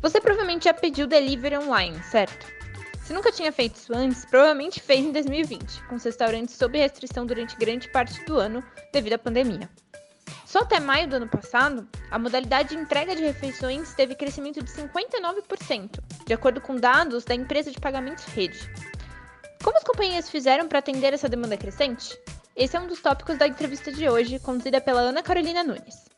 Você provavelmente já pediu delivery online, certo? Se nunca tinha feito isso antes, provavelmente fez em 2020, com os restaurantes sob restrição durante grande parte do ano devido à pandemia. Só até maio do ano passado, a modalidade de entrega de refeições teve crescimento de 59%, de acordo com dados da empresa de pagamentos Rede. Como as companhias fizeram para atender essa demanda crescente? Esse é um dos tópicos da entrevista de hoje, conduzida pela Ana Carolina Nunes.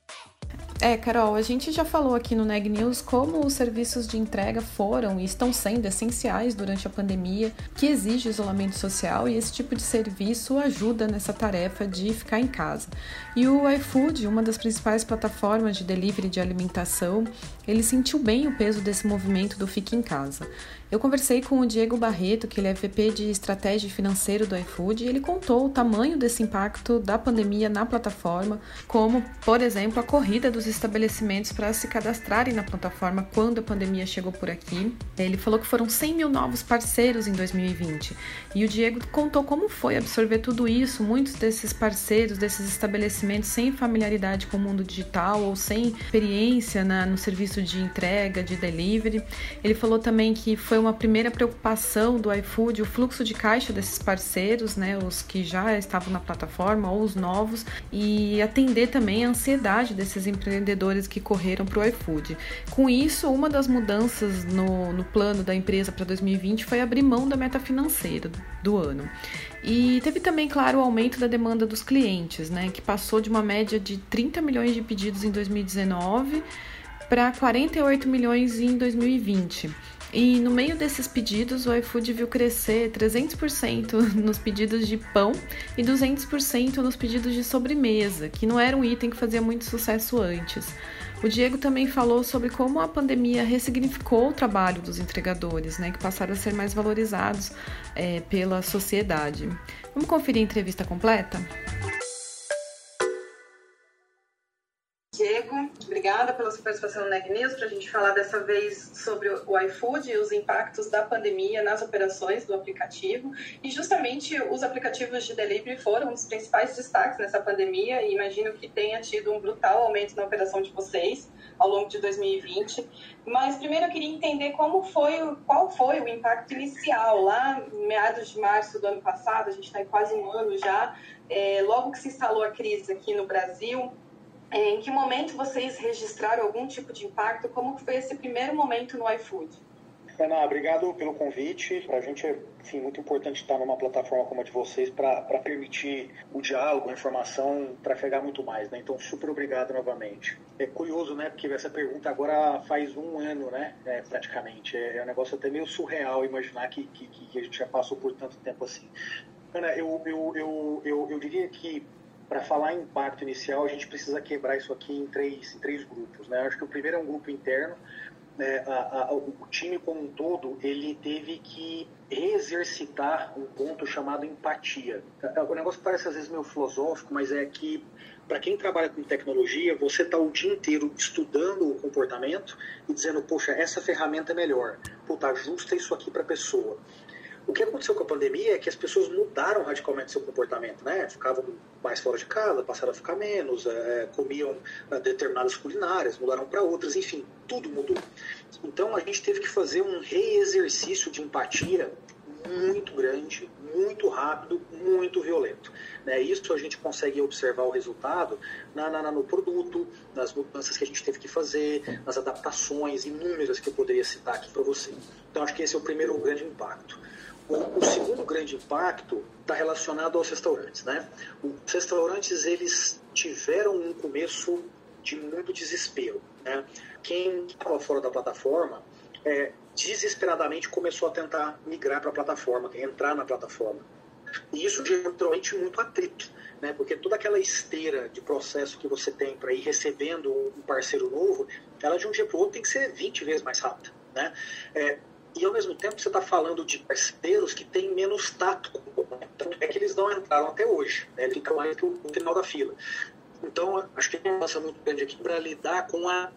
É, Carol, a gente já falou aqui no Neg News como os serviços de entrega foram e estão sendo essenciais durante a pandemia, que exige isolamento social e esse tipo de serviço ajuda nessa tarefa de ficar em casa. E o iFood, uma das principais plataformas de delivery de alimentação, ele sentiu bem o peso desse movimento do Fique em Casa. Eu conversei com o Diego Barreto, que ele é VP de Estratégia Financeira do iFood, e ele contou o tamanho desse impacto da pandemia na plataforma, como, por exemplo, a corrida dos estabelecimentos para se cadastrarem na plataforma quando a pandemia chegou por aqui. Ele falou que foram 100 mil novos parceiros em 2020. E o Diego contou como foi absorver tudo isso, muitos desses parceiros, desses estabelecimentos sem familiaridade com o mundo digital ou sem experiência na, no serviço de entrega, de delivery. Ele falou também que foi uma primeira preocupação do iFood o fluxo de caixa desses parceiros, né, os que já estavam na plataforma ou os novos, e atender também a ansiedade desses empreendedores que correram para o iFood. Com isso, uma das mudanças no, no plano da empresa para 2020 foi abrir mão da meta financeira do ano. E teve também, claro, o aumento da demanda dos clientes, né, que passou de uma média de 30 milhões de pedidos em 2019 para 48 milhões em 2020. E no meio desses pedidos, o iFood viu crescer 300% nos pedidos de pão e 200% nos pedidos de sobremesa, que não era um item que fazia muito sucesso antes. O Diego também falou sobre como a pandemia ressignificou o trabalho dos entregadores, né, que passaram a ser mais valorizados é, pela sociedade. Vamos conferir a entrevista completa? Obrigada pela sua participação no Neg News para a gente falar dessa vez sobre o iFood e os impactos da pandemia nas operações do aplicativo. E justamente os aplicativos de delivery foram um dos principais destaques nessa pandemia e imagino que tenha tido um brutal aumento na operação de vocês ao longo de 2020. Mas primeiro eu queria entender como foi, qual foi o impacto inicial lá meados de março do ano passado, a gente está quase um ano já, é, logo que se instalou a crise aqui no Brasil em que momento vocês registraram algum tipo de impacto? Como foi esse primeiro momento no iFood? Ana, obrigado pelo convite. Para a gente é enfim, muito importante estar numa plataforma como a de vocês para permitir o diálogo, a informação trafegar muito mais. Né? Então, super obrigado novamente. É curioso, né? Porque essa pergunta agora faz um ano, né? É, praticamente. É, é um negócio até meio surreal imaginar que, que, que a gente já passou por tanto tempo assim. Ana, eu, eu, eu, eu, eu diria que para falar em impacto inicial, a gente precisa quebrar isso aqui em três, em três grupos. Né? Acho que o primeiro é um grupo interno. Né? A, a, o time como um todo ele teve que exercitar um ponto chamado empatia. O negócio parece às vezes meio filosófico, mas é que para quem trabalha com tecnologia, você está o dia inteiro estudando o comportamento e dizendo, poxa, essa ferramenta é melhor. Puta, ajusta isso aqui para a pessoa. O que aconteceu com a pandemia é que as pessoas mudaram radicalmente seu comportamento, né? Ficavam mais fora de casa, passaram a ficar menos, é, comiam é, determinadas culinárias, mudaram para outras, enfim, tudo mudou. Então a gente teve que fazer um reexercício de empatia muito grande, muito rápido, muito violento. Né? Isso a gente consegue observar o resultado na, na, no produto, nas mudanças que a gente teve que fazer, nas adaptações inúmeras que eu poderia citar aqui para você. Então acho que esse é o primeiro grande impacto. O, segundo grande impacto está relacionado aos restaurantes. Né? Os restaurantes eles tiveram um começo de muito desespero. Né? Quem estava fora da plataforma é, desesperadamente começou a tentar migrar para a plataforma, entrar na plataforma. E isso geralmente muito atrito, né? Porque toda aquela esteira de processo que você tem para ir recebendo um parceiro novo, ela de um dia para o outro tem que ser 20 vezes mais rápida, né? É, e ao mesmo tempo você está falando de parceiros que têm menos tato. Então é que eles não entraram até hoje, né? eles ficam mais que o final da fila. Então, acho que tem uma mudança muito grande aqui para lidar com a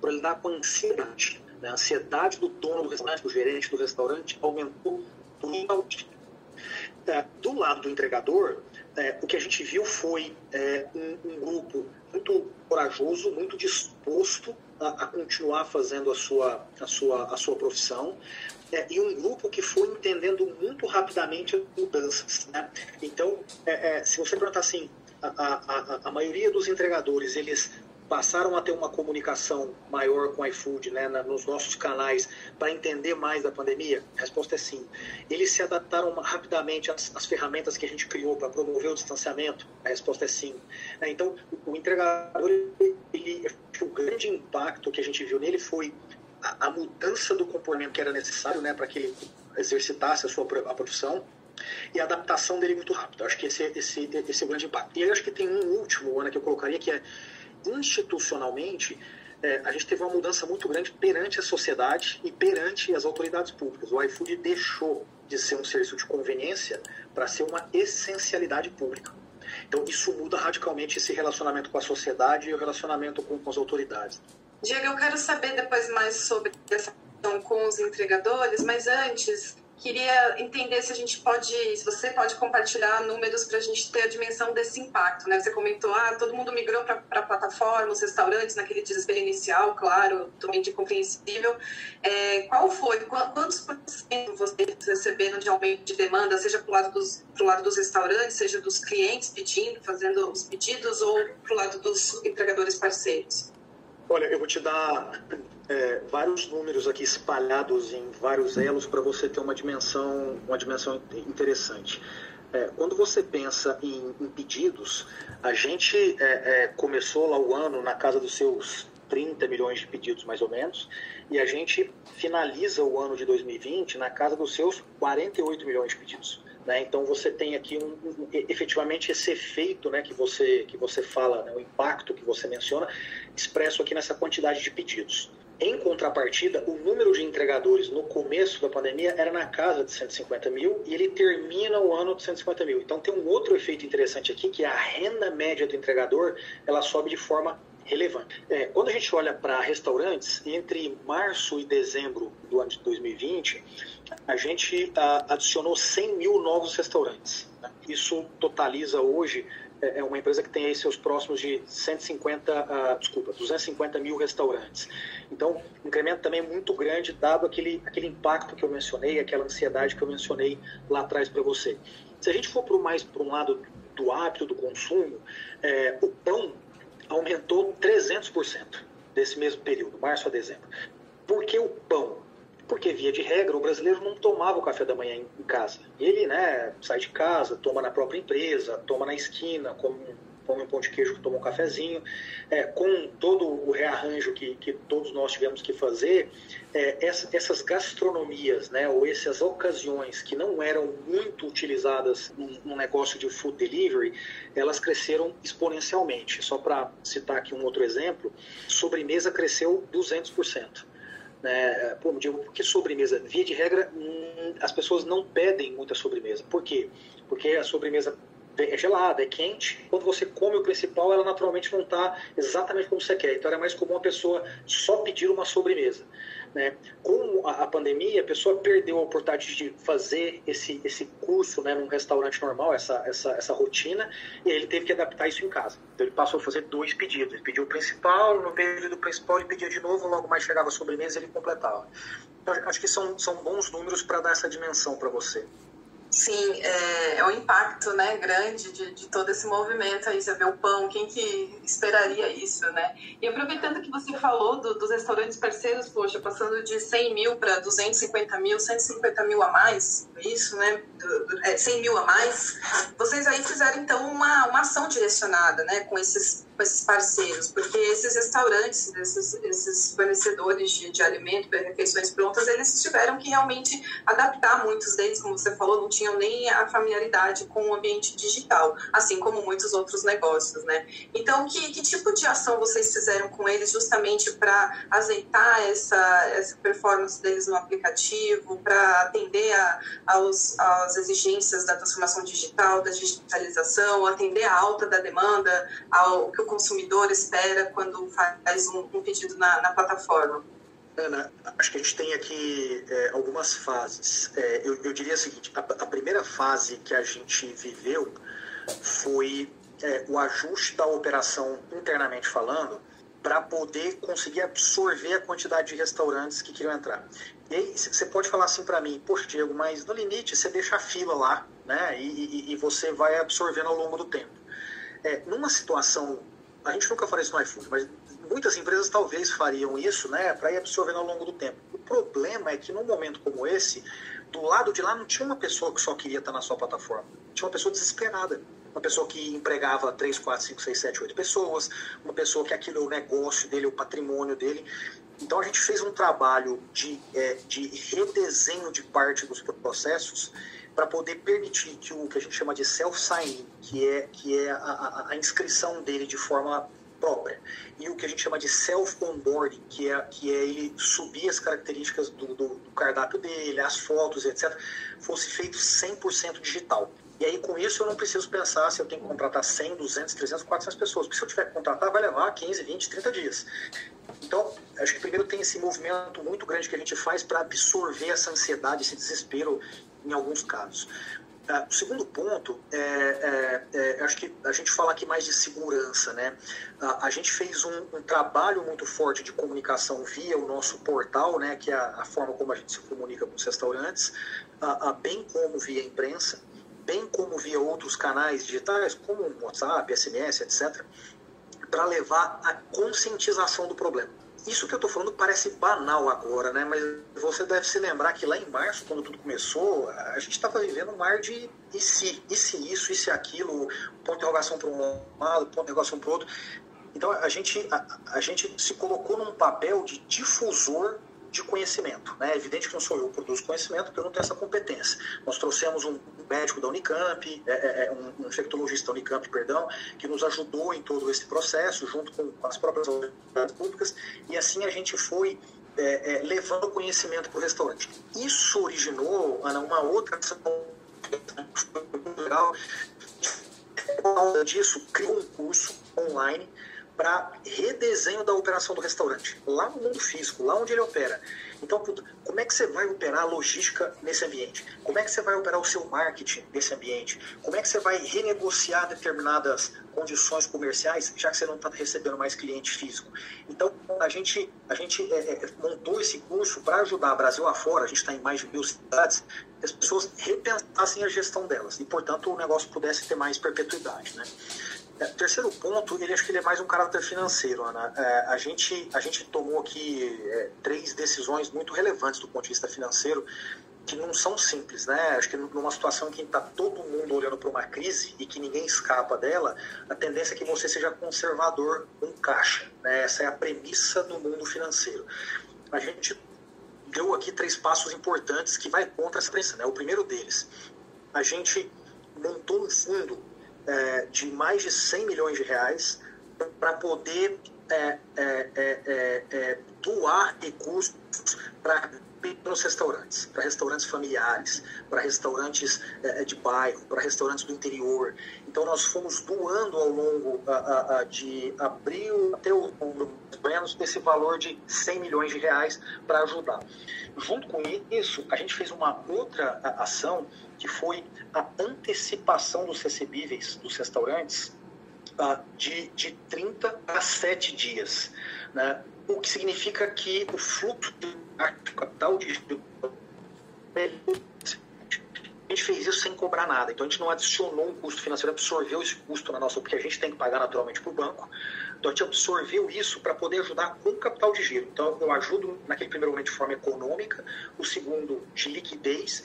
para lidar com a ansiedade. Né? A ansiedade do dono do restaurante, do gerente do restaurante, aumentou brutalmente. É, do lado do entregador, é, o que a gente viu foi é, um, um, grupo muito corajoso, muito disposto a, a, continuar fazendo a sua, a sua, a sua profissão, é, e um grupo que foi entendendo muito rapidamente as mudanças. Né? Então, é, é, se você perguntar assim, a, a, a, maioria dos entregadores, eles passaram a ter uma comunicação maior com o iFood, né, nos nossos canais, para entender mais da pandemia? A resposta é sim. Eles se adaptaram rapidamente às, às ferramentas que a gente criou para promover o distanciamento? A resposta é sim. É, então, o, o entregador, ele, o grande impacto que a gente viu nele foi a, a mudança do comportamento que era necessário né, para que ele exercitasse a sua a profissão e a adaptação dele muito rápido. Acho que esse, esse, esse é o grande impacto. E aí acho que tem um último, Ana, que eu colocaria, que é institucionalmente, é, a gente teve uma mudança muito grande perante a sociedade e perante as autoridades públicas. O iFood deixou de ser um serviço de conveniência para ser uma essencialidade pública. Então, isso muda radicalmente esse relacionamento com a sociedade e o relacionamento com, com as autoridades. Diego, eu quero saber depois mais sobre essa questão com os entregadores, mas antes, Queria entender se a gente pode, se você pode compartilhar números para a gente ter a dimensão desse impacto, né? Você comentou, ah, todo mundo migrou para a plataforma, os restaurantes naquele desespero inicial, claro, totalmente compreensível. É, qual foi, quantos por cento vocês receberam de aumento de demanda, seja para o lado dos, lado dos restaurantes, seja dos clientes pedindo, fazendo os pedidos, ou para o lado dos entregadores parceiros? Olha, eu vou te dar é, vários números aqui espalhados em vários elos para você ter uma dimensão, uma dimensão interessante. É, quando você pensa em, em pedidos, a gente é, é começou lá o ano na casa dos seus 30 milhões de pedidos, mais ou menos, e a gente finaliza o ano de 2020 na casa dos seus 48 milhões de pedidos. Né? Então você tem aqui um, um, efetivamente esse efeito né, que, você, que você fala, né, o impacto que você menciona, expresso aqui nessa quantidade de pedidos. Em contrapartida, o número de entregadores no começo da pandemia era na casa de 150 mil e ele termina o ano de 150 mil. Então tem um outro efeito interessante aqui, que é a renda média do entregador ela sobe de forma relevante. É, quando a gente olha para restaurantes, entre março e dezembro do ano de 2020, a gente a, adicionou 100 mil novos restaurantes. Né? Isso totaliza hoje é, é uma empresa que tem aí seus próximos de 150, uh, ah, desculpa, 250 mil restaurantes. Então, um incremento também muito grande, dado aquele, aquele impacto que eu mencionei, aquela ansiedade que eu mencionei lá atrás para você. Se a gente for para mais para um lado do hábito do consumo, é, o pão aumentou 300% desse mesmo período, março a dezembro. Por que o pão? Porque, via de regra, o brasileiro não tomava o café da manhã em casa. Ele né, sai de casa, toma na própria empresa, toma na esquina, come, come um pão de queijo, toma um cafezinho. É, com todo o rearranjo que, que todos nós tivemos que fazer, é, essa, essas gastronomias, né, ou essas ocasiões que não eram muito utilizadas num, num negócio de food delivery, elas cresceram exponencialmente. Só para citar aqui um outro exemplo, sobremesa cresceu 200%. Né? Pô, digo, por que sobremesa? Via de regra, hum, as pessoas não pedem muita sobremesa. Por quê? Porque a sobremesa é gelada, é quente. Quando você come o principal, ela naturalmente não está exatamente como você quer. Então era mais comum a pessoa só pedir uma sobremesa. Né? Com a, pandemia, a pessoa perdeu a oportunidade de fazer esse, esse curso né, num restaurante normal, essa, essa, essa rotina, e ele teve que adaptar isso em casa. Então ele passou a fazer dois pedidos. Ele pediu o principal, no meio do principal ele pedia de novo, logo mais chegava a sobremesa e ele completava. Então, acho que são, são bons números para dar essa dimensão para você. Sim, é, é um impacto né, grande de, de todo esse movimento aí, você vê o pão, quem que esperaria isso, né? E aproveitando que você falou do, dos restaurantes parceiros, poxa, passando de 100 mil para 250 mil, 150 mil a mais, isso, né? Do, do, é, 100 mil a mais, vocês aí fizeram então uma, uma ação direcionada, né? Com esses com esses parceiros? Porque esses restaurantes, esses, esses fornecedores de, de alimento, de refeições prontas, eles tiveram que realmente adaptar, muitos deles, como você falou, não tinham nem a familiaridade com o ambiente digital, assim como muitos outros negócios, né? Então, que, que tipo de ação vocês fizeram com eles justamente para azeitar essa, essa performance deles no aplicativo, para atender a, aos, às exigências da transformação digital, da digitalização, atender a alta da demanda, ao que o consumidor espera quando faz um, um pedido na, na, plataforma? Ana, acho que a gente tem aqui é, algumas fases. É, eu, eu, diria o seguinte: a, a, primeira fase que a gente viveu foi é, o ajuste da operação internamente falando para poder conseguir absorver a quantidade de restaurantes que queriam entrar. E aí você pode falar assim para mim, poxa Diego, mas no limite você deixa a fila lá, né? E, e, e você vai absorvendo ao longo do tempo. É, numa situação, a gente nunca faria isso no iFood, mas muitas empresas talvez fariam isso, né, para ir absorvendo ao longo do tempo. O problema é que num momento como esse, do lado de lá não tinha uma pessoa que só queria estar na sua plataforma, tinha uma pessoa desesperada. Uma pessoa que empregava 3, 4, 5, 6, 7, 8 pessoas, uma pessoa que aquilo é o negócio dele, o patrimônio dele. Então a gente fez um trabalho de, é, de redesenho de parte dos processos para poder permitir que o que a gente chama de self-sign, que é, que é a, a, inscrição dele de forma própria, e o que a gente chama de self-onboarding, que é, que é ele subir as características do, do, do cardápio dele, as fotos, etc., fosse feito 100% digital. E aí, com isso, eu não preciso pensar se eu tenho que contratar 100, 200, 300, 400 pessoas. Porque se eu tiver que contratar, vai levar 15, 20, 30 dias. Então, acho que primeiro tem esse movimento muito grande que a gente faz para absorver essa ansiedade, esse desespero em alguns casos. Uh, o segundo ponto, é, é, é, acho que a gente fala aqui mais de segurança, né? Uh, a gente fez um, um, trabalho muito forte de comunicação via o nosso portal, né? Que é a, a forma como a gente se comunica com os restaurantes, uh, bem como via imprensa, bem como via outros canais digitais, como WhatsApp, SMS, etc., para levar a conscientização do problema. Isso que eu estou falando parece banal agora, né? Mas você deve se lembrar que lá em março, quando tudo começou, a gente estava vivendo um mar de e se, e se isso, e se aquilo, ponto de interrogação para um lado, ponto de interrogação para o outro. Então a gente, a, a gente se colocou num papel de difusor de conhecimento. Né? É evidente que não sou eu que produzo conhecimento, porque eu não tenho essa competência. Nós trouxemos um médico da Unicamp, é, é, é um infectologista da Unicamp, perdão, que nos ajudou em todo esse processo, junto com as próprias autoridades públicas, e assim a gente foi é, é, levando conhecimento para o restaurante. Isso originou, Ana, uma outra ação legal. Por disso, criou um curso online para redesenho da operação do restaurante, lá no mundo físico, lá onde ele opera. Então, como é que você vai operar a logística nesse ambiente? Como é que você vai operar o seu marketing nesse ambiente? Como é que você vai renegociar determinadas condições comerciais, já que você não está recebendo mais cliente físico? Então, a gente, a gente é, é, montou esse curso para ajudar Brasil afora, a gente está em mais de mil cidades, as pessoas repensassem a gestão delas e, portanto, o negócio pudesse ter mais perpetuidade. Né? É, terceiro ponto, ele acho que ele é mais um caráter financeiro, Ana. É, a, gente, a gente tomou aqui é, três decisões muito relevantes do ponto de vista financeiro, que não são simples, né? Acho que numa situação em que está todo mundo olhando para uma crise e que ninguém escapa dela, a tendência é que você seja conservador com caixa. Né? Essa é a premissa do mundo financeiro. A gente deu aqui três passos importantes que vai contra essa premissa. Né? O primeiro deles, a gente montou um fundo é, de mais de 100 milhões de reais para poder é, é, é, é, doar recursos para pequenos restaurantes, para restaurantes familiares, para restaurantes de bairro, para restaurantes do interior. Então nós fomos doando ao longo de abril até outubro, menos desse valor de 100 milhões de reais para ajudar. Junto com isso, a gente fez uma outra ação que foi a antecipação dos recebíveis dos restaurantes uh, de, de 30 a 7 dias. Né? O que significa que o fluxo de capital de a gente fez isso sem cobrar nada. Então a gente não adicionou um custo financeiro, absorveu esse custo na nossa, porque a gente tem que pagar naturalmente para o banco. Então a gente absorveu isso para poder ajudar com capital de giro. Então eu ajudo naquele primeiro momento de forma econômica, o segundo de liquidez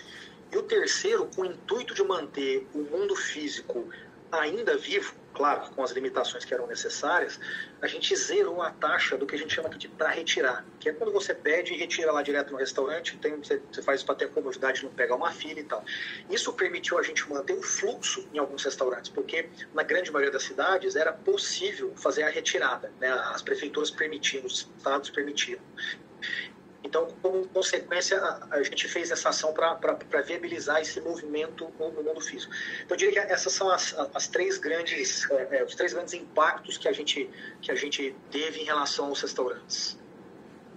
e o terceiro, com o intuito de manter o mundo físico ainda vivo, claro com as limitações que eram necessárias, a gente zerou a taxa do que a gente chama de para retirar, que é quando você pede e retira lá direto no restaurante, tem, você, você faz para ter a comodidade de não pegar uma fila e tal. Isso permitiu a gente manter o fluxo em alguns restaurantes, porque na grande maioria das cidades era possível fazer a retirada, né? as prefeituras permitiam, os estados permitiam. Então, como consequência, a, gente fez essa ação para viabilizar esse movimento no, mundo físico. Então, eu diria que essas são as, as três grandes, é, é, os três grandes impactos que a gente que a gente teve em relação aos restaurantes.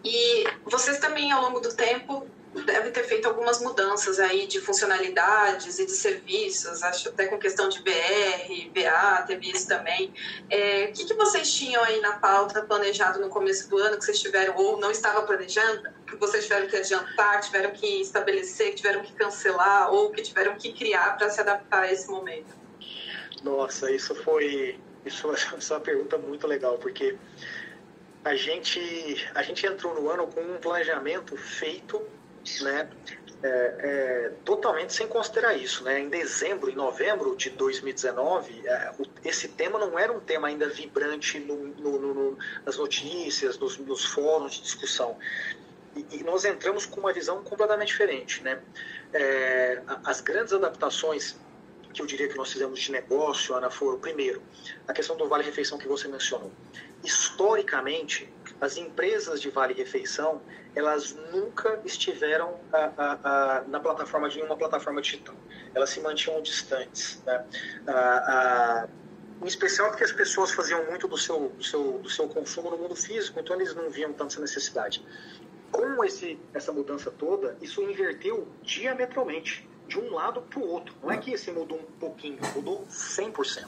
E vocês também, ao longo do tempo, deve ter feito algumas mudanças aí de funcionalidades e de serviços, acho até com questão de BR, BA, teve isso também. É, o que, que vocês tinham aí na pauta planejado no começo do ano que vocês tiveram ou não estava planejando, que vocês tiveram que adiantar, tiveram que estabelecer, tiveram que cancelar ou que tiveram que criar para se adaptar a esse momento? Nossa, isso foi isso, isso é uma pergunta muito legal porque a gente a gente entrou no ano com um planejamento feito né, é, é, totalmente sem considerar isso. Né? Em dezembro e novembro de 2019, é, o, esse tema não era um tema ainda vibrante no, no, no, nas notícias, nos, nos, fóruns de discussão. E, e, nós entramos com uma visão completamente diferente. Né? É, as grandes adaptações que eu diria que nós fizemos de negócio, Ana, foram, primeiro, a questão do vale-refeição que você mencionou. Historicamente, as empresas de vale-refeição, elas nunca estiveram a, a, a, na plataforma de uma plataforma digital. Elas se mantinham distantes. Né? em especial porque as pessoas faziam muito do seu, do, seu, do seu consumo no mundo físico, então eles não viam tanta necessidade. Com esse, essa mudança toda, isso inverteu diametralmente de um lado para o outro. Não é que esse mudou um pouquinho, mudou 100%.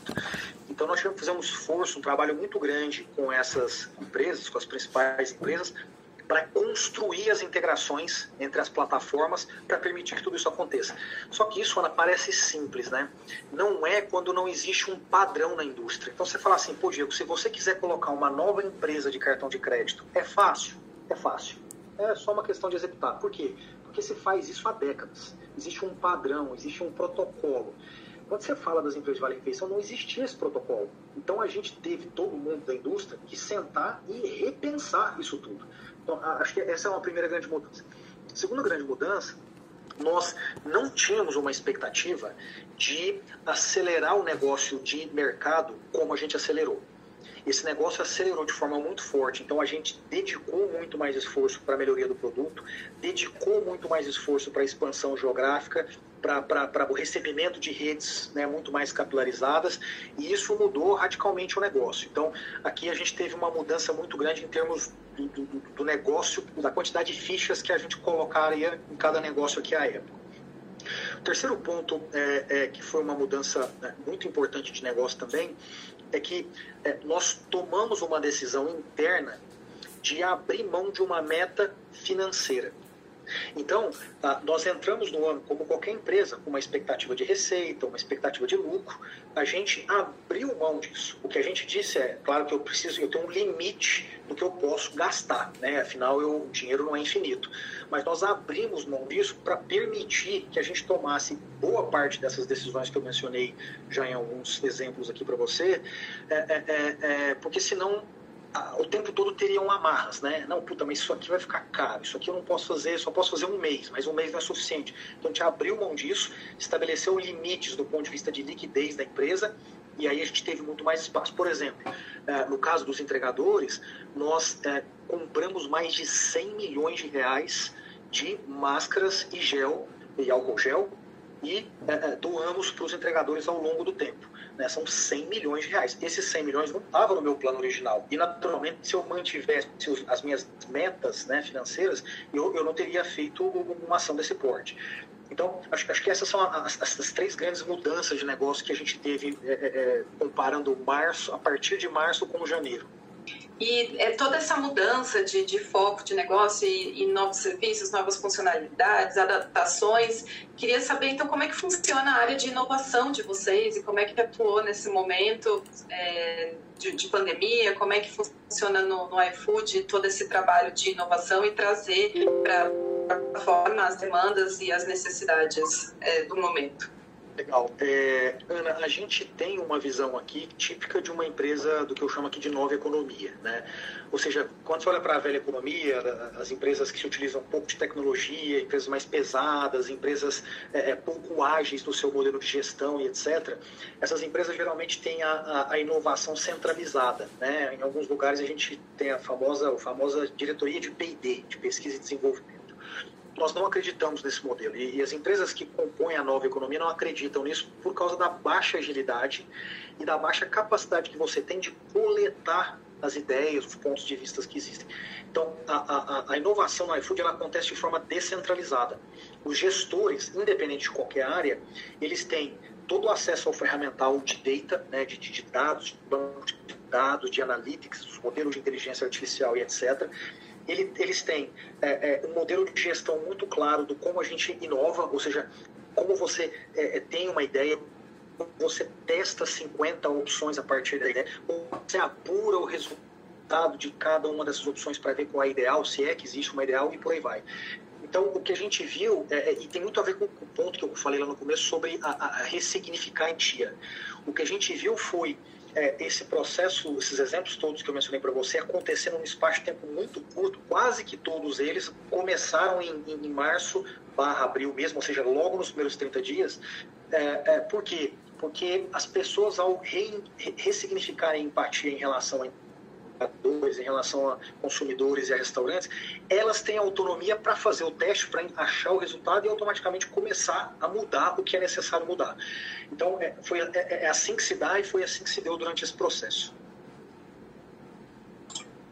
Então nós tivemos que fazer um esforço, um trabalho muito grande com essas empresas, com as principais empresas, para construir as integrações entre as plataformas para permitir que tudo isso aconteça. Só que isso, Ana, parece simples, né? Não é quando não existe um padrão na indústria. Então você fala assim, pô, Diego, se você quiser colocar uma nova empresa de cartão de crédito, é fácil? É fácil. É só uma questão de executar. Por quê? Porque se faz isso há décadas existe um padrão, existe um protocolo. Quando você fala das empresas de vale refeição, não existia esse protocolo. Então a gente teve todo mundo da indústria que sentar e repensar isso tudo. Então acho que essa é uma primeira grande mudança. Segunda grande mudança, nós não tínhamos uma expectativa de acelerar o negócio de mercado como a gente acelerou esse negócio acelerou de forma muito forte. Então a gente dedicou muito mais esforço para a melhoria do produto, dedicou muito mais esforço para a expansão geográfica, para o recebimento de redes né, muito mais capilarizadas, e isso mudou radicalmente o negócio. Então aqui a gente teve uma mudança muito grande em termos do, do, do negócio, da quantidade de fichas que a gente colocaria em cada negócio aqui à época. O terceiro ponto, é, é, que foi uma mudança né, muito importante de negócio também, é que é, nós tomamos uma decisão interna de abrir mão de uma meta financeira. Então, ah, nós entramos no ano, como qualquer empresa, com uma expectativa de receita, uma expectativa de lucro, a gente abriu mão disso. O que a gente disse é, claro que eu preciso, eu tenho um limite do que eu posso gastar, né? afinal eu, o dinheiro não é infinito. Mas nós abrimos mão disso para permitir que a gente tomasse boa parte dessas decisões que eu mencionei já em alguns exemplos aqui para você, é, é, é, é porque senão o tempo todo teriam amarras, né? Não, puta, mas isso aqui vai ficar caro, isso aqui eu não posso fazer, só posso fazer um mês, mas um mês não é suficiente. Então a gente abriu mão disso, estabeleceu limites do ponto de vista de liquidez da empresa e aí a gente teve muito mais espaço. Por exemplo, é, no caso dos entregadores, nós é, compramos mais de 100 milhões de reais de máscaras e gel, e álcool gel, e é, doamos para os entregadores ao longo do tempo né, são 100 milhões de reais. Esses 100 milhões não estavam no meu plano original. E, naturalmente, se eu mantivesse as minhas metas né, financeiras, eu, eu não teria feito uma ação desse porte. Então, acho, acho que essas são as, as, três grandes mudanças de negócio que a gente teve é, é, é comparando março, a partir de março com janeiro. E é toda essa mudança de, de foco de negócio e, e, novos serviços, novas funcionalidades, adaptações. Queria saber, então, como é que funciona a área de inovação de vocês e como é que atuou nesse momento é, de, de, pandemia, como é que funciona no, no iFood todo esse trabalho de inovação e trazer para a plataforma as demandas e as necessidades é, do momento. Legal. É, Ana, a gente tem uma visão aqui típica de uma empresa do que eu chamo aqui de nova economia. Né? Ou seja, quando você olha para a velha economia, as empresas que se utilizam pouco de tecnologia, empresas mais pesadas, empresas é, é pouco ágeis no seu modelo de gestão e etc., essas empresas geralmente têm a, a, a inovação centralizada. Né? Em alguns lugares a gente tem a famosa, a famosa diretoria de P&D, de pesquisa e desenvolvimento nós não acreditamos nesse modelo. E, e, as empresas que compõem a nova economia não acreditam nisso por causa da baixa agilidade e da baixa capacidade que você tem de coletar as ideias, os pontos de vista que existem. Então, a, a, a inovação no iFood ela acontece de forma descentralizada. Os gestores, independente de qualquer área, eles têm todo o acesso ao ferramental de data, né, de, de dados, de dados, de analytics, os modelos de inteligência artificial e etc ele, eles têm é, é, um modelo de gestão muito claro do como a gente inova, ou seja, como você é, é tem uma ideia, você testa 50 opções a partir da ideia, você apura o resultado de cada uma dessas opções para ver qual é a ideal, se é que existe uma ideal e por aí vai. Então, o que a gente viu, é, é, e tem muito a ver com o ponto que eu falei lá no começo sobre a, a ressignificar a tia. O que a gente viu foi é, esse processo, esses exemplos todos que eu mencionei para você, aconteceram num espaço de tempo muito curto, quase que todos eles começaram em, em março barra abril mesmo, ou seja, logo nos primeiros 30 dias. É, é, por quê? Porque as pessoas, ao re, ressignificarem empatia em relação a em relação a consumidores e a restaurantes, elas têm autonomia para fazer o teste, para achar o resultado e automaticamente começar a mudar o que é necessário mudar. Então, é, foi, é, é assim que se dá e foi assim que se deu durante esse processo.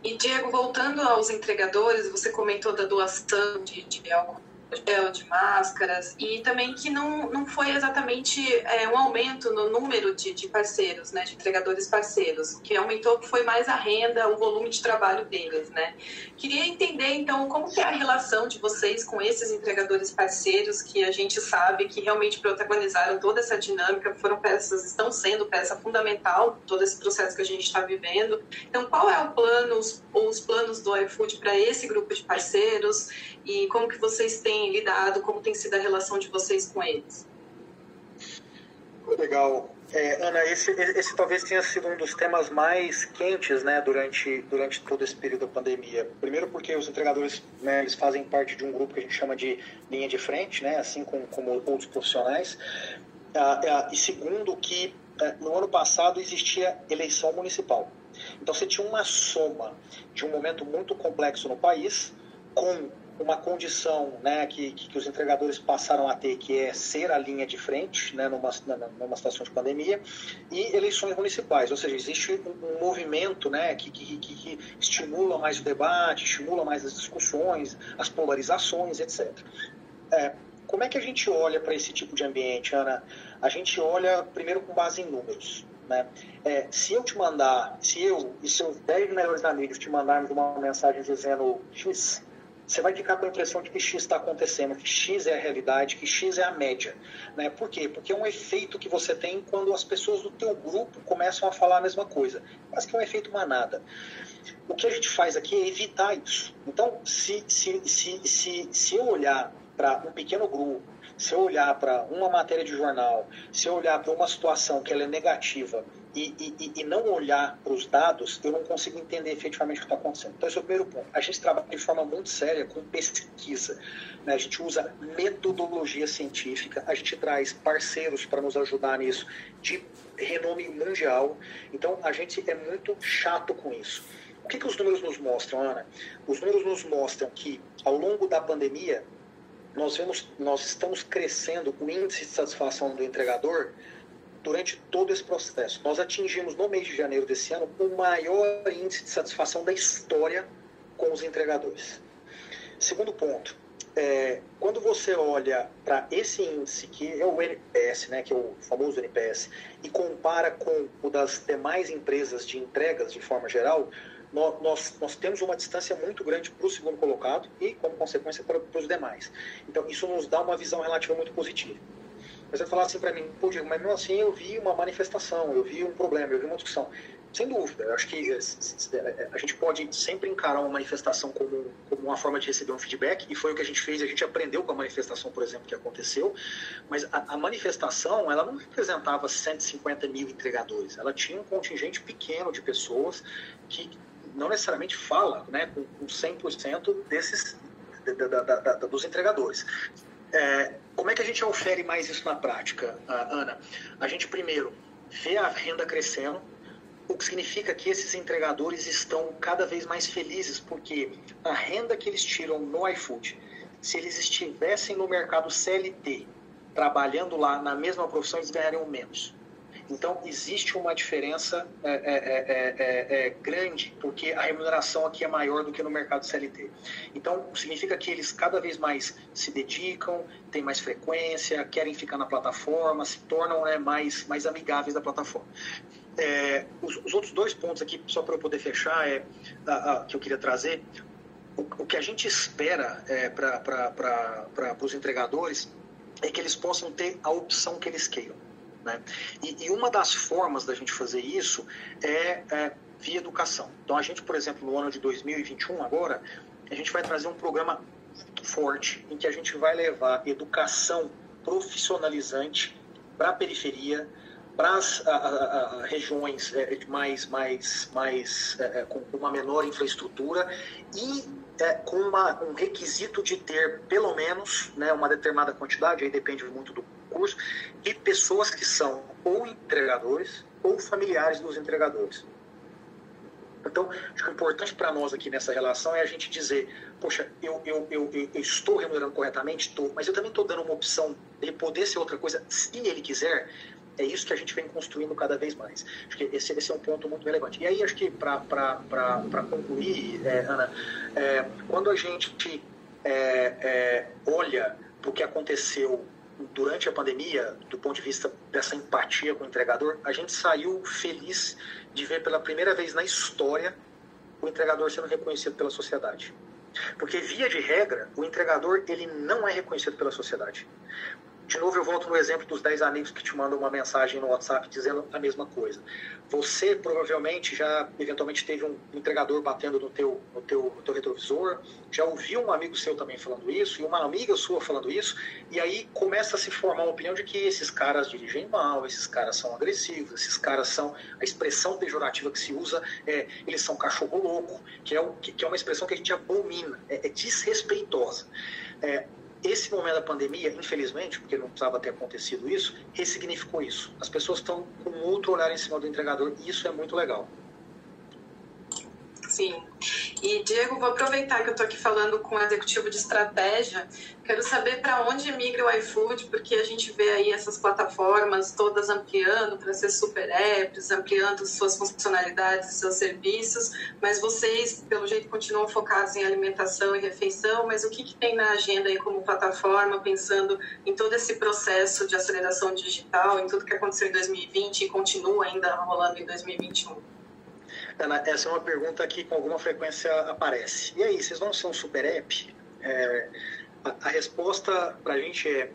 E, Diego, voltando aos entregadores, você comentou da doação de, de álcool gel, de máscaras, e também que não, não foi exatamente é, um aumento no número de, de parceiros, né, de entregadores parceiros. Que aumentou foi mais a renda, o volume de trabalho deles, né. Queria entender, então, como que é a relação de vocês com esses entregadores parceiros que a gente sabe que realmente protagonizaram toda essa dinâmica, foram peças, estão sendo peça fundamental todo esse processo que a gente está vivendo. Então, qual é o plano, os, os planos do iFood para esse grupo de parceiros e como que vocês têm lidado, como tem sido a relação de vocês com eles? Legal. É, Ana, esse, esse talvez tenha sido um dos temas mais quentes né, durante, durante todo esse período da pandemia. Primeiro porque os entregadores né, eles fazem parte de um grupo que a gente chama de linha de frente, né, assim como, como outros profissionais. Ah, ah, e segundo que ah, no ano passado existia eleição municipal. Então você tinha uma soma de um momento muito complexo no país com uma condição né, que, que, os entregadores passaram a ter, que é ser a linha de frente né, numa, numa situação de pandemia, e eleições municipais, ou seja, existe um, movimento né, que, que, que, estimula mais o debate, estimula mais as discussões, as polarizações, etc. É, como é que a gente olha para esse tipo de ambiente, Ana? A gente olha primeiro com base em números. Né? É, se eu te mandar, se eu e seus 10 melhores amigos te mandarmos uma mensagem dizendo X, você vai ficar com a impressão de que X está acontecendo, que X é a realidade, que X é a média. Né? Por quê? Porque é um efeito que você tem quando as pessoas do teu grupo começam a falar a mesma coisa. Mas que é um efeito manada. O que a gente faz aqui é evitar isso. Então, se, se, se, se, se eu olhar para um pequeno grupo, se eu olhar para uma matéria de jornal, se eu olhar para uma situação que ela é negativa e, e, e não olhar para os dados, eu não consigo entender efetivamente o que está acontecendo. Então, esse é o primeiro ponto. A gente trabalha de forma muito séria com pesquisa. Né? A gente usa metodologia científica, a gente traz parceiros para nos ajudar nisso de renome mundial. Então, a gente é muito chato com isso. O que, que os números nos mostram, Ana? Os números nos mostram que, ao longo da pandemia, nós, vemos, nós estamos crescendo o índice de satisfação do entregador durante todo esse processo. Nós atingimos no mês de janeiro desse ano o maior índice de satisfação da história com os entregadores. Segundo ponto, é, quando você olha para esse índice, que é o NPS, né, que é o famoso NPS, e compara com o das demais empresas de entregas de forma geral, nós, nós, temos uma distância muito grande para o segundo colocado e, como consequência, para, para os demais. Então, isso nos dá uma visão relativa muito positiva. Mas você falar assim para mim, pô, Diego, mas mesmo assim eu vi uma manifestação, eu vi um problema, eu vi uma discussão. Sem dúvida, eu acho que eh, a gente pode sempre encarar uma manifestação como, como uma forma de receber um feedback, e foi o que a gente fez, a gente aprendeu com a manifestação, por exemplo, que aconteceu, mas a, a manifestação, ela não representava 150 mil entregadores, ela tinha um contingente pequeno de pessoas que não necessariamente fala né, com, com 100% desses, da, da, da, dos entregadores. É, como é que a gente ofere mais isso na prática, Ana? A gente primeiro vê a renda crescendo, o que significa que esses entregadores estão cada vez mais felizes, porque a renda que eles tiram no iFood, se eles estivessem no mercado CLT, trabalhando lá na mesma profissão, eles ganhariam menos. Então, existe uma diferença é é, é, é, é, grande, porque a remuneração aqui é maior do que no mercado CLT. Então, significa que eles cada vez mais se dedicam, têm mais frequência, querem ficar na plataforma, se tornam né, mais, mais amigáveis da plataforma. É, os, os, outros dois pontos aqui, só para eu poder fechar, é, a, a, que eu queria trazer, o, o que a gente espera é, para os entregadores é que eles possam ter a opção que eles queiram. Né? E, e, uma das formas da gente fazer isso é, é, via educação. Então, a gente, por exemplo, no ano de 2021, agora, a gente vai trazer um programa forte em que a gente vai levar educação profissionalizante para a periferia, para as regiões é, mais, mais, mais é, é, com uma menor infraestrutura e é, com uma, um requisito de ter pelo menos né, uma determinada quantidade, aí depende muito do curso, de pessoas que são ou entregadores ou familiares dos entregadores. Então, acho que o importante para nós aqui nessa relação é a gente dizer, poxa, eu, eu, eu, eu estou remunerando corretamente? Estou, mas eu também estou dando uma opção dele poder ser outra coisa, se ele quiser, é isso que a gente vem construindo cada vez mais. Acho que esse, esse é um ponto muito relevante. E aí, acho que para concluir, é, Ana, é, quando a gente é, é olha para o que aconteceu durante a pandemia, do ponto de vista dessa empatia com o entregador, a gente saiu feliz de ver pela primeira vez na história o entregador sendo reconhecido pela sociedade. Porque, via de regra, o entregador ele não é reconhecido pela sociedade. De novo, eu volto no exemplo dos 10 amigos que te mandam uma mensagem no WhatsApp dizendo a mesma coisa. Você provavelmente já, eventualmente, teve um entregador batendo no teu, no teu, no teu retrovisor, já ouviu um amigo seu também falando isso, e uma amiga sua falando isso, e aí começa a se formar uma opinião de que esses caras dirigem mal, esses caras são agressivos, esses caras são. A expressão pejorativa que se usa é eles são cachorro louco, que é, o, que, que é uma expressão que a gente abomina, é, é desrespeitosa. É, esse momento da pandemia, infelizmente, porque não precisava ter acontecido isso, ressignificou isso. As pessoas estão com outro olhar em cima do entregador e isso é muito legal. Sim. E, Diego, vou aproveitar que eu estou aqui falando com o executivo de estratégia. Quero saber para onde migra o iFood, porque a gente vê aí essas plataformas todas ampliando para ser super apps, ampliando suas funcionalidades, seus serviços, mas vocês, pelo jeito, continuam focados em alimentação e refeição. Mas o que, que tem na agenda aí como plataforma, pensando em todo esse processo de aceleração digital, em tudo que aconteceu em 2020 e continua ainda rolando em 2021? Ana, essa é uma pergunta que com alguma frequência aparece. E aí, vocês vão ser um super app? É, a, a, resposta para a gente é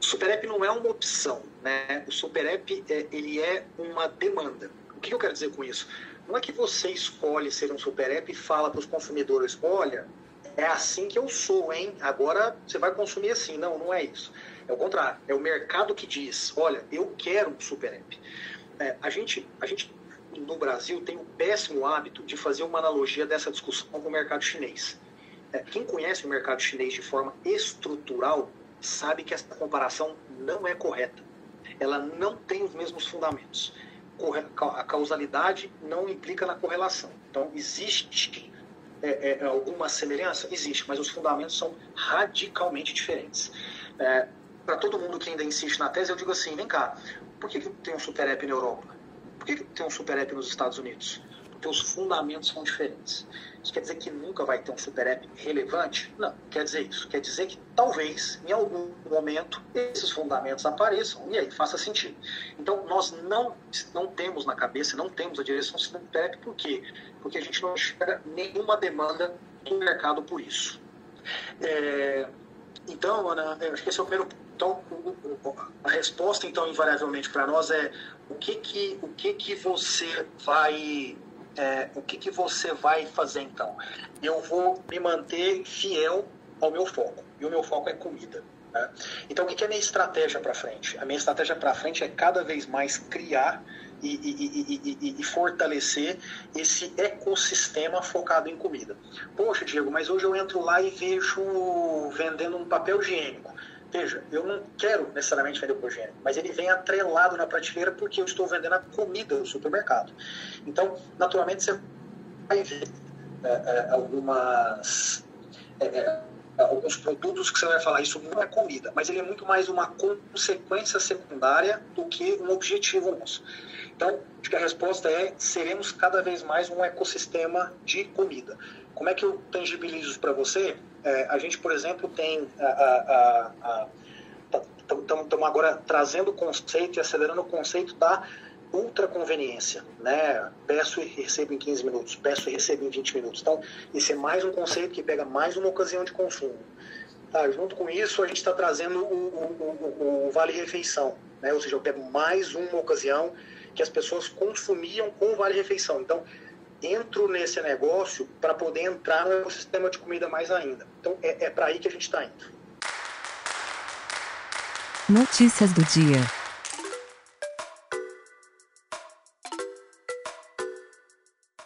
super app não é uma opção, né? O super app é, ele é uma demanda. O que eu quero dizer com isso? Não é que você escolhe ser um super app e fala para os consumidores, olha, é assim que eu sou, hein? Agora você vai consumir assim. Não, não é isso. É o contrário. É o mercado que diz, olha, eu quero um super app. É, a, gente, a gente no Brasil tem o péssimo hábito de fazer uma analogia dessa discussão com o mercado chinês. É, quem conhece o mercado chinês de forma estrutural sabe que essa comparação não é correta. Ela não tem os mesmos fundamentos. A causalidade não implica na correlação. Então, existe é, é, alguma semelhança? Existe, mas os fundamentos são radicalmente diferentes. É, Para todo mundo que ainda insiste na tese, eu digo assim: vem cá, por que, que tem um super app na Europa? Que tem um super app nos Estados Unidos? Porque os fundamentos são diferentes. Isso quer dizer que nunca vai ter um super app relevante? Não, quer dizer isso. Quer dizer que talvez, em algum momento, esses fundamentos apareçam e aí faça sentido. Então, nós não, não temos na cabeça, não temos a direção super app, por quê? Porque a gente não enxerga nenhuma demanda do mercado por isso. É, então, Ana, acho que esse é o primeiro Então, a resposta, então, invariavelmente para nós é o que que, o que, que você vai é, o que, que você vai fazer então? Eu vou me manter fiel ao meu foco. E o meu foco é comida. Né? Então, o que, que é a minha estratégia para frente? A minha estratégia para frente é cada vez mais criar e, e, e, e, fortalecer esse ecossistema focado em comida. Poxa, Diego, mas hoje eu entro lá e vejo vendendo um papel higiênico. Veja, eu não quero necessariamente vender o higiênico, mas ele vem atrelado na prateleira porque eu estou vendendo a comida do supermercado. Então, naturalmente, você vai ver é, é, algumas. É, é alguns produtos que você vai falar, isso não é comida, mas ele é muito mais uma consequência secundária do que um objetivo nosso. Então, acho que a resposta é: seremos cada vez mais um ecossistema de comida. Como é que eu tangibilizo isso para você? É, a gente, por exemplo, tem estamos agora trazendo o conceito e acelerando o conceito da ultra conveniência, né? Peço e recebo em 15 minutos, peço e recebo em 20 minutos. Então, esse é mais um conceito que pega mais uma ocasião de consumo. Tá, junto com isso, a gente está trazendo o, o, o, o Vale Refeição, né? Ou seja, eu pego mais uma ocasião que as pessoas consumiam com o Vale Refeição. Então, entro nesse negócio para poder entrar no ecossistema de comida mais ainda. Então, é, é para aí que a gente está indo. Notícias do dia.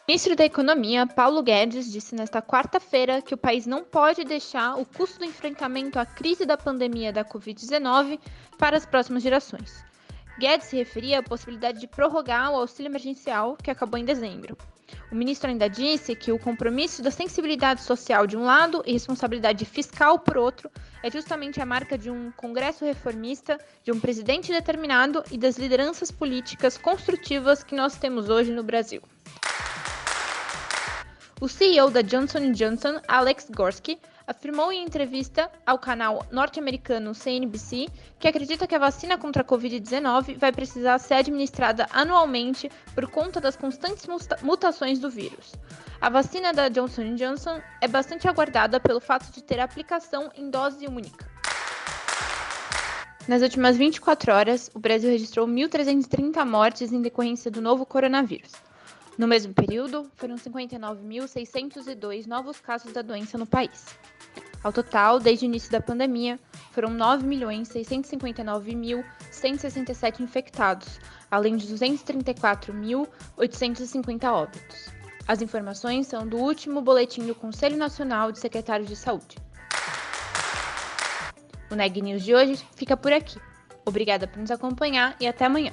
O ministro da Economia, Paulo Guedes, disse nesta quarta-feira que o país não pode deixar o custo do enfrentamento à crise da pandemia da Covid-19 para as próximas gerações. Guedes se referia à possibilidade de prorrogar o auxílio emergencial que acabou em dezembro. O ministro ainda disse que o compromisso da sensibilidade social de um lado e responsabilidade fiscal por outro é justamente a marca de um Congresso reformista, de um presidente determinado e das lideranças políticas construtivas que nós temos hoje no Brasil. O CEO da Johnson Johnson, Alex Gorsky, afirmou em entrevista ao canal norte-americano CNBC que acredita que a vacina contra a Covid-19 vai precisar ser administrada anualmente por conta das constantes mutações do vírus. A vacina da Johnson Johnson é bastante aguardada pelo fato de ter aplicação em dose única. Nas últimas 24 horas, o Brasil registrou 1.330 mortes em decorrência do novo coronavírus. No mesmo período, foram 59.602 novos casos da doença no país. Ao total, desde o início da pandemia, foram 9.659.167 infectados, além de 234.850 óbitos. As informações são do último boletim do Conselho Nacional de Secretários de Saúde. O Neg News de hoje fica por aqui. Obrigada por nos acompanhar e até amanhã.